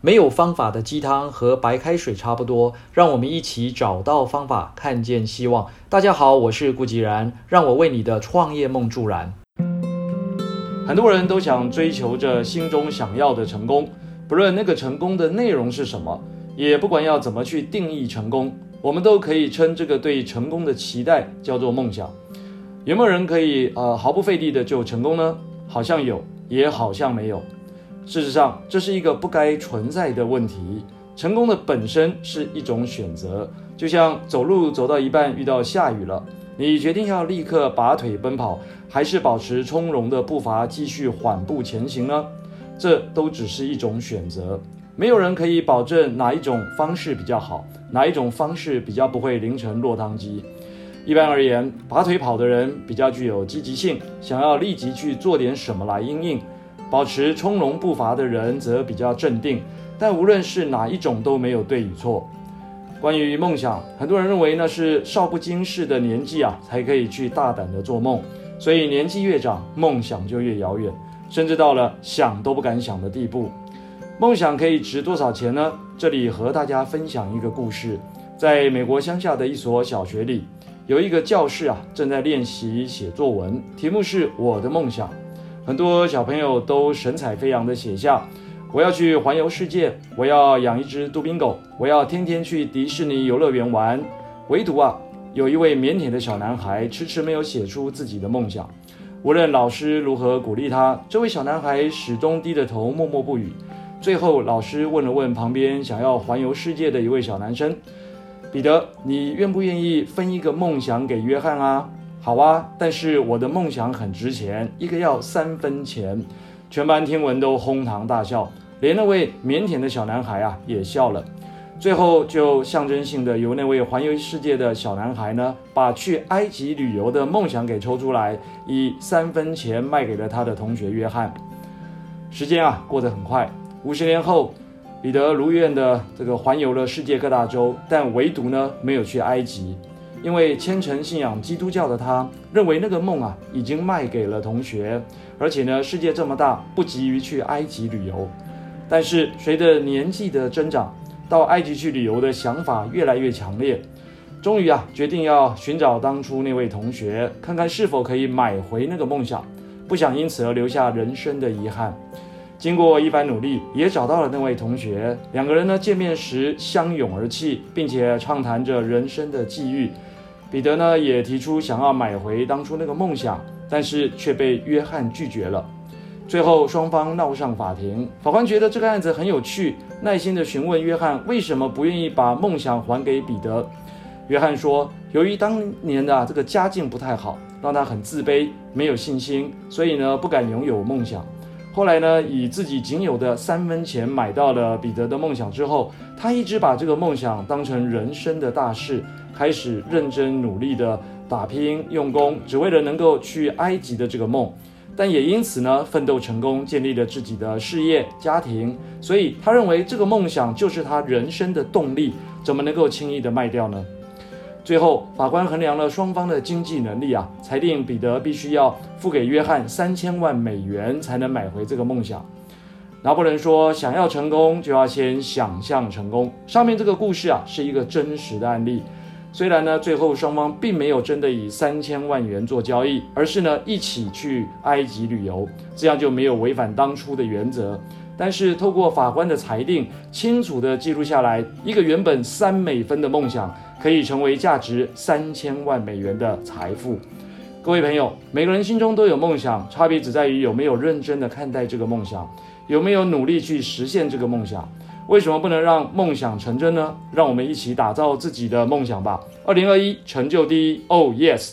没有方法的鸡汤和白开水差不多，让我们一起找到方法，看见希望。大家好，我是顾吉然，让我为你的创业梦助燃。很多人都想追求着心中想要的成功，不论那个成功的内容是什么，也不管要怎么去定义成功，我们都可以称这个对成功的期待叫做梦想。有没有人可以呃毫不费力的就成功呢？好像有，也好像没有。事实上，这是一个不该存在的问题。成功的本身是一种选择，就像走路走到一半遇到下雨了，你决定要立刻拔腿奔跑，还是保持从容的步伐继续缓步前行呢？这都只是一种选择。没有人可以保证哪一种方式比较好，哪一种方式比较不会淋成落汤鸡。一般而言，拔腿跑的人比较具有积极性，想要立即去做点什么来应应。保持从容步伐的人则比较镇定，但无论是哪一种都没有对与错。关于梦想，很多人认为那是少不经事的年纪啊，才可以去大胆的做梦，所以年纪越长，梦想就越遥远，甚至到了想都不敢想的地步。梦想可以值多少钱呢？这里和大家分享一个故事，在美国乡下的一所小学里，有一个教室啊，正在练习写作文，题目是我的梦想。很多小朋友都神采飞扬地写下：“我要去环游世界，我要养一只杜宾狗，我要天天去迪士尼游乐园玩。”唯独啊，有一位腼腆的小男孩迟迟没有写出自己的梦想。无论老师如何鼓励他，这位小男孩始终低着头，默默不语。最后，老师问了问旁边想要环游世界的一位小男生：“彼得，你愿不愿意分一个梦想给约翰啊？”好啊，但是我的梦想很值钱，一个要三分钱。全班听闻都哄堂大笑，连那位腼腆的小男孩啊也笑了。最后就象征性的由那位环游世界的小男孩呢，把去埃及旅游的梦想给抽出来，以三分钱卖给了他的同学约翰。时间啊过得很快，五十年后，彼得如愿的这个环游了世界各大洲，但唯独呢没有去埃及。因为虔诚信仰基督教的他，认为那个梦啊已经卖给了同学，而且呢，世界这么大，不急于去埃及旅游。但是随着年纪的增长，到埃及去旅游的想法越来越强烈，终于啊，决定要寻找当初那位同学，看看是否可以买回那个梦想，不想因此而留下人生的遗憾。经过一番努力，也找到了那位同学。两个人呢见面时相拥而泣，并且畅谈着人生的际遇。彼得呢也提出想要买回当初那个梦想，但是却被约翰拒绝了。最后双方闹上法庭，法官觉得这个案子很有趣，耐心地询问约翰为什么不愿意把梦想还给彼得。约翰说，由于当年的这个家境不太好，让他很自卑，没有信心，所以呢不敢拥有梦想。后来呢，以自己仅有的三分钱买到了彼得的梦想之后，他一直把这个梦想当成人生的大事，开始认真努力的打拼用功，只为了能够去埃及的这个梦。但也因此呢，奋斗成功，建立了自己的事业家庭。所以他认为这个梦想就是他人生的动力，怎么能够轻易的卖掉呢？最后，法官衡量了双方的经济能力啊，裁定彼得必须要付给约翰三千万美元才能买回这个梦想。拿破仑说：“想要成功，就要先想象成功。”上面这个故事啊，是一个真实的案例。虽然呢，最后双方并没有真的以三千万元做交易，而是呢一起去埃及旅游，这样就没有违反当初的原则。但是透过法官的裁定，清楚地记录下来，一个原本三美分的梦想，可以成为价值三千万美元的财富。各位朋友，每个人心中都有梦想，差别只在于有没有认真地看待这个梦想，有没有努力去实现这个梦想。为什么不能让梦想成真呢？让我们一起打造自己的梦想吧！二零二一，成就第一，Oh yes！